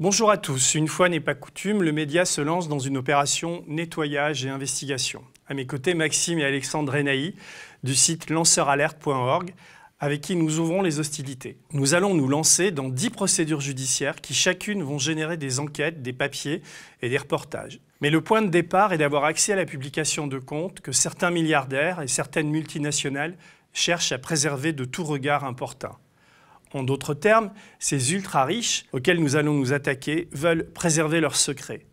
Bonjour à tous. Une fois n'est pas coutume, le média se lance dans une opération nettoyage et investigation. À mes côtés, Maxime et Alexandre Renaï du site lanceuralerte.org avec qui nous ouvrons les hostilités. Nous allons nous lancer dans dix procédures judiciaires qui chacune vont générer des enquêtes, des papiers et des reportages. Mais le point de départ est d'avoir accès à la publication de comptes que certains milliardaires et certaines multinationales cherchent à préserver de tout regard importun. En d'autres termes, ces ultra-riches auxquels nous allons nous attaquer veulent préserver leurs secrets.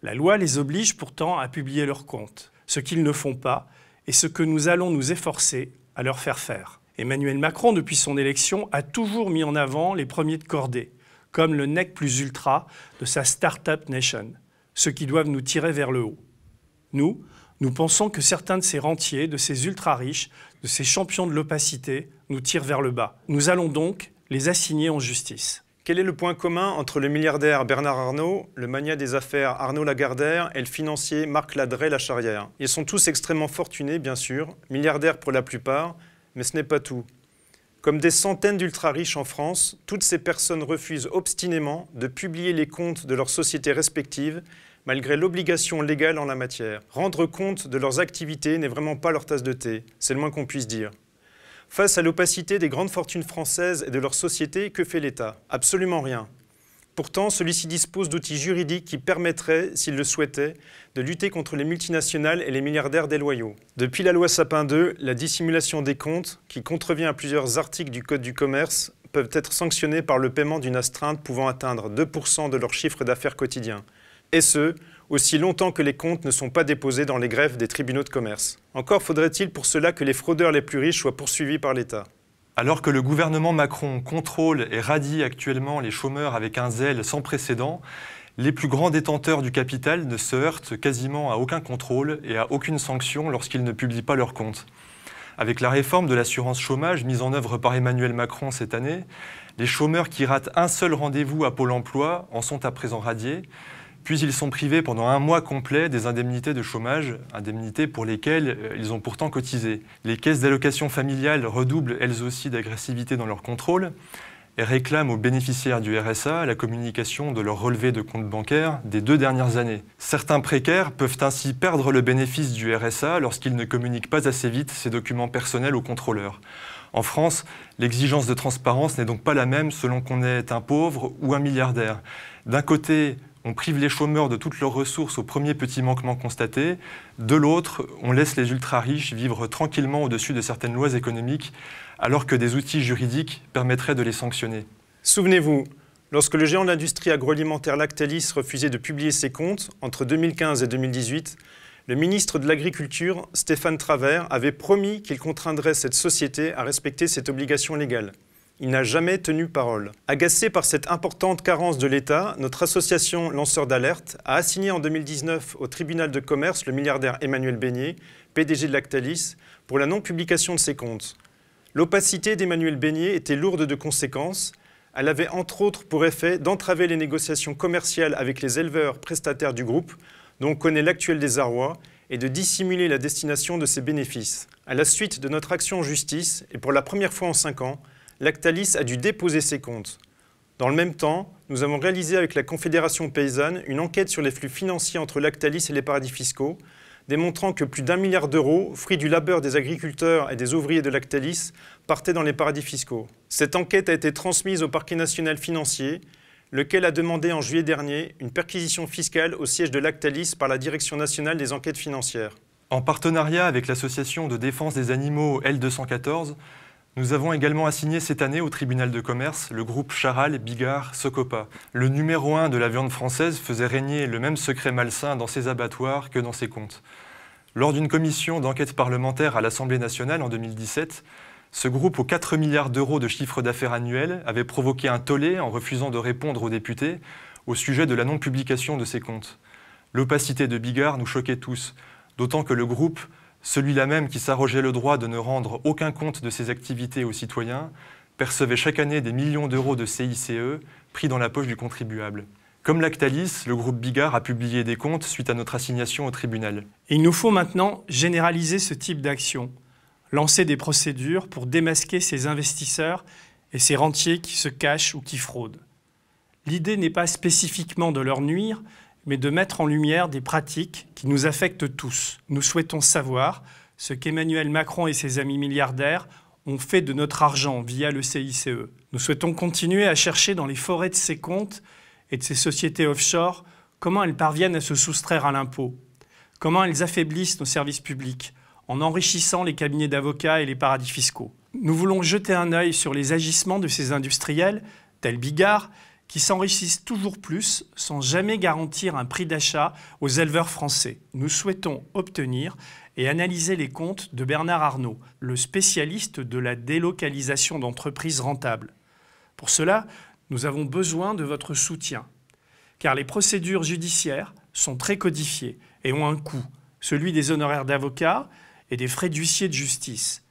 La loi les oblige pourtant à publier leurs comptes, ce qu'ils ne font pas et ce que nous allons nous efforcer à leur faire faire. Emmanuel Macron, depuis son élection, a toujours mis en avant les premiers de cordée, comme le nec plus ultra de sa Startup Nation, ceux qui doivent nous tirer vers le haut. Nous, nous pensons que certains de ces rentiers, de ces ultra-riches, de ces champions de l'opacité, nous tirent vers le bas. Nous allons donc les assigner en justice. Quel est le point commun entre le milliardaire Bernard Arnault, le mania des affaires Arnaud Lagardère et le financier Marc Ladret-Lacharrière Ils sont tous extrêmement fortunés, bien sûr, milliardaires pour la plupart, mais ce n'est pas tout. Comme des centaines d'ultra-riches en France, toutes ces personnes refusent obstinément de publier les comptes de leurs sociétés respectives, malgré l'obligation légale en la matière. Rendre compte de leurs activités n'est vraiment pas leur tasse de thé, c'est le moins qu'on puisse dire. Face à l'opacité des grandes fortunes françaises et de leurs sociétés, que fait l'État? Absolument rien. Pourtant, celui-ci dispose d'outils juridiques qui permettraient, s'il le souhaitait, de lutter contre les multinationales et les milliardaires déloyaux. Depuis la loi Sapin 2, la dissimulation des comptes, qui contrevient à plusieurs articles du Code du commerce, peuvent être sanctionnés par le paiement d'une astreinte pouvant atteindre 2% de leur chiffre d'affaires quotidien. Et ce, aussi longtemps que les comptes ne sont pas déposés dans les greffes des tribunaux de commerce. Encore faudrait-il pour cela que les fraudeurs les plus riches soient poursuivis par l'État. Alors que le gouvernement Macron contrôle et radie actuellement les chômeurs avec un zèle sans précédent, les plus grands détenteurs du capital ne se heurtent quasiment à aucun contrôle et à aucune sanction lorsqu'ils ne publient pas leurs comptes. Avec la réforme de l'assurance chômage mise en œuvre par Emmanuel Macron cette année, les chômeurs qui ratent un seul rendez-vous à Pôle emploi en sont à présent radiés, puis ils sont privés pendant un mois complet des indemnités de chômage, indemnités pour lesquelles euh, ils ont pourtant cotisé. Les caisses d'allocation familiale redoublent elles aussi d'agressivité dans leur contrôle et réclament aux bénéficiaires du RSA la communication de leur relevé de compte bancaire des deux dernières années. Certains précaires peuvent ainsi perdre le bénéfice du RSA lorsqu'ils ne communiquent pas assez vite ces documents personnels aux contrôleurs. En France, l'exigence de transparence n'est donc pas la même selon qu'on est un pauvre ou un milliardaire. D'un côté, on prive les chômeurs de toutes leurs ressources au premier petit manquement constaté. De l'autre, on laisse les ultra-riches vivre tranquillement au-dessus de certaines lois économiques, alors que des outils juridiques permettraient de les sanctionner. Souvenez-vous, lorsque le géant de l'industrie agroalimentaire Lactalis refusait de publier ses comptes entre 2015 et 2018, le ministre de l'Agriculture, Stéphane Travers, avait promis qu'il contraindrait cette société à respecter cette obligation légale. Il n'a jamais tenu parole. Agacé par cette importante carence de l'État, notre association Lanceur d'alerte a assigné en 2019 au tribunal de commerce le milliardaire Emmanuel Beignet, PDG de Lactalis, pour la non-publication de ses comptes. L'opacité d'Emmanuel Beignet était lourde de conséquences. Elle avait entre autres pour effet d'entraver les négociations commerciales avec les éleveurs prestataires du groupe, dont on connaît l'actuel désarroi, et de dissimuler la destination de ses bénéfices. À la suite de notre action en justice, et pour la première fois en cinq ans, Lactalis a dû déposer ses comptes. Dans le même temps, nous avons réalisé avec la Confédération paysanne une enquête sur les flux financiers entre Lactalis et les paradis fiscaux, démontrant que plus d'un milliard d'euros, fruits du labeur des agriculteurs et des ouvriers de Lactalis, partaient dans les paradis fiscaux. Cette enquête a été transmise au parquet national financier, lequel a demandé en juillet dernier une perquisition fiscale au siège de Lactalis par la Direction nationale des enquêtes financières. En partenariat avec l'association de défense des animaux L214, nous avons également assigné cette année au tribunal de commerce le groupe Charal, Bigard, Socopa. Le numéro un de la viande française faisait régner le même secret malsain dans ses abattoirs que dans ses comptes. Lors d'une commission d'enquête parlementaire à l'Assemblée nationale en 2017, ce groupe aux 4 milliards d'euros de chiffre d'affaires annuel avait provoqué un tollé en refusant de répondre aux députés au sujet de la non-publication de ses comptes. L'opacité de Bigard nous choquait tous, d'autant que le groupe celui-là même qui s'arrogeait le droit de ne rendre aucun compte de ses activités aux citoyens percevait chaque année des millions d'euros de CICE pris dans la poche du contribuable. Comme Lactalis, le groupe Bigard a publié des comptes suite à notre assignation au tribunal. Il nous faut maintenant généraliser ce type d'action, lancer des procédures pour démasquer ces investisseurs et ces rentiers qui se cachent ou qui fraudent. L'idée n'est pas spécifiquement de leur nuire, mais de mettre en lumière des pratiques qui nous affectent tous. Nous souhaitons savoir ce qu'Emmanuel Macron et ses amis milliardaires ont fait de notre argent via le CICE. Nous souhaitons continuer à chercher dans les forêts de ces comptes et de ces sociétés offshore comment elles parviennent à se soustraire à l'impôt, comment elles affaiblissent nos services publics en enrichissant les cabinets d'avocats et les paradis fiscaux. Nous voulons jeter un œil sur les agissements de ces industriels, tels Bigard, qui s'enrichissent toujours plus sans jamais garantir un prix d'achat aux éleveurs français. Nous souhaitons obtenir et analyser les comptes de Bernard Arnault, le spécialiste de la délocalisation d'entreprises rentables. Pour cela, nous avons besoin de votre soutien, car les procédures judiciaires sont très codifiées et ont un coût, celui des honoraires d'avocats et des frais d'huissier de justice,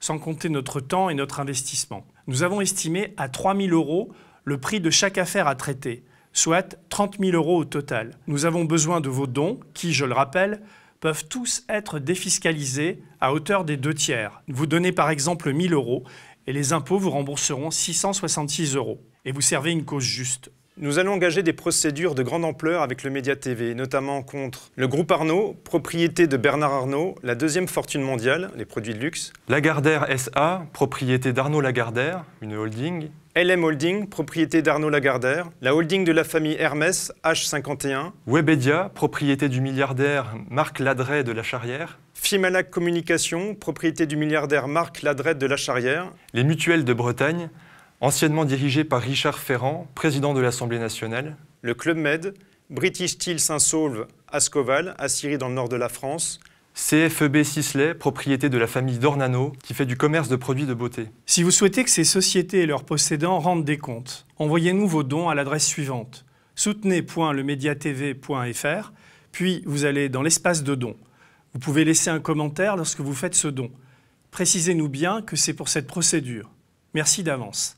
sans compter notre temps et notre investissement. Nous avons estimé à 3 000 euros le prix de chaque affaire à traiter, soit 30 000 euros au total. Nous avons besoin de vos dons, qui, je le rappelle, peuvent tous être défiscalisés à hauteur des deux tiers. Vous donnez par exemple 1000 euros et les impôts vous rembourseront 666 euros. Et vous servez une cause juste. Nous allons engager des procédures de grande ampleur avec le Média TV, notamment contre le groupe Arnaud, propriété de Bernard Arnault, la deuxième fortune mondiale, les produits de luxe. Lagardère SA, propriété d'Arnaud Lagardère, une holding. LM Holding, propriété d'Arnaud Lagardère. La holding de la famille Hermès, H51. Webedia, propriété du milliardaire Marc Ladret de la Charrière. Fimalac Communication, propriété du milliardaire Marc Ladret de la Charrière. Les mutuelles de Bretagne, anciennement dirigé par Richard Ferrand, président de l'Assemblée nationale. Le Club Med, British Steel Saint-Saulve, Ascoval, à Syrie dans le nord de la France. CFEB Sisley, propriété de la famille Dornano, qui fait du commerce de produits de beauté. Si vous souhaitez que ces sociétés et leurs possédants rendent des comptes, envoyez-nous vos dons à l'adresse suivante soutenez.lemediatv.fr, puis vous allez dans l'espace de dons. Vous pouvez laisser un commentaire lorsque vous faites ce don. Précisez-nous bien que c'est pour cette procédure. Merci d'avance.